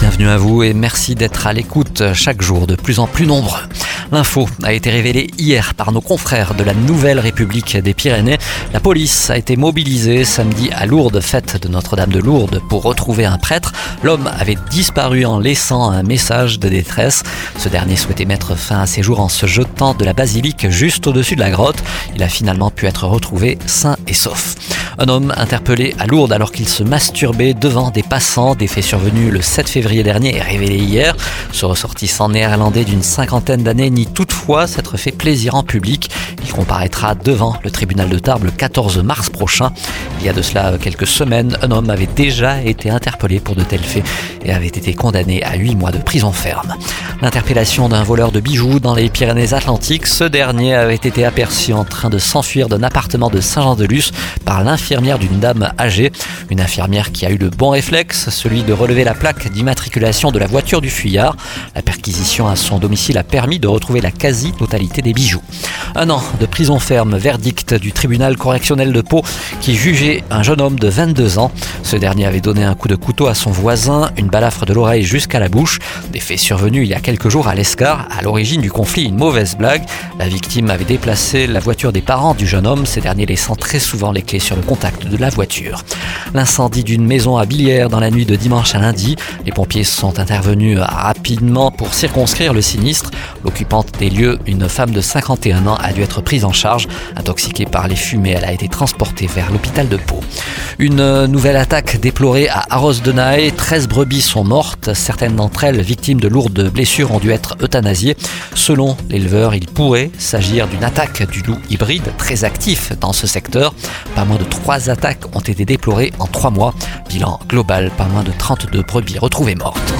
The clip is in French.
Bienvenue à vous et merci d'être à l'écoute chaque jour de plus en plus nombreux. L'info a été révélée hier par nos confrères de la Nouvelle République des Pyrénées. La police a été mobilisée samedi à Lourdes, fête de Notre-Dame de Lourdes, pour retrouver un prêtre. L'homme avait disparu en laissant un message de détresse. Ce dernier souhaitait mettre fin à ses jours en se jetant de la basilique juste au-dessus de la grotte. Il a finalement pu être retrouvé sain et sauf. Un homme interpellé à Lourdes alors qu'il se masturbait devant des passants. Des faits survenus le 7 février dernier et révélés hier. Ce ressortissant néerlandais d'une cinquantaine d'années nie toutefois s'être fait plaisir en public. Comparaîtra devant le tribunal de Tarbes le 14 mars prochain. Il y a de cela quelques semaines, un homme avait déjà été interpellé pour de tels faits et avait été condamné à 8 mois de prison ferme. L'interpellation d'un voleur de bijoux dans les Pyrénées-Atlantiques, ce dernier avait été aperçu en train de s'enfuir d'un appartement de Saint-Jean-de-Luz par l'infirmière d'une dame âgée. Une infirmière qui a eu le bon réflexe, celui de relever la plaque d'immatriculation de la voiture du fuyard. La perquisition à son domicile a permis de retrouver la quasi-totalité des bijoux. Un an de prison ferme, verdict du tribunal correctionnel de Pau qui jugeait un jeune homme de 22 ans. Ce dernier avait donné un coup de couteau à son voisin, une balafre de l'oreille jusqu'à la bouche. Des faits survenus il y a quelques jours à l'Escar. À l'origine du conflit, une mauvaise blague. La victime avait déplacé la voiture des parents du jeune homme, ces derniers laissant très souvent les clés sur le contact de la voiture. L'incendie d'une maison à Billière dans la nuit de dimanche à lundi. Les pompiers sont intervenus rapidement pour circonscrire le sinistre. L'occupante des lieux, une femme de 51 ans, a dû être prise en charge. Intoxiquée par les fumées, elle a été transportée vers l'hôpital de Pau. Une nouvelle attaque déplorée à Arros de Nae. 13 brebis sont mortes. Certaines d'entre elles, victimes de lourdes blessures, ont dû être euthanasiées. Selon l'éleveur, il pourrait s'agir d'une attaque du loup hybride très actif dans ce secteur. Pas moins de 3 attaques ont été déplorées en 3 mois. Bilan global, pas moins de 32 brebis retrouvées mortes.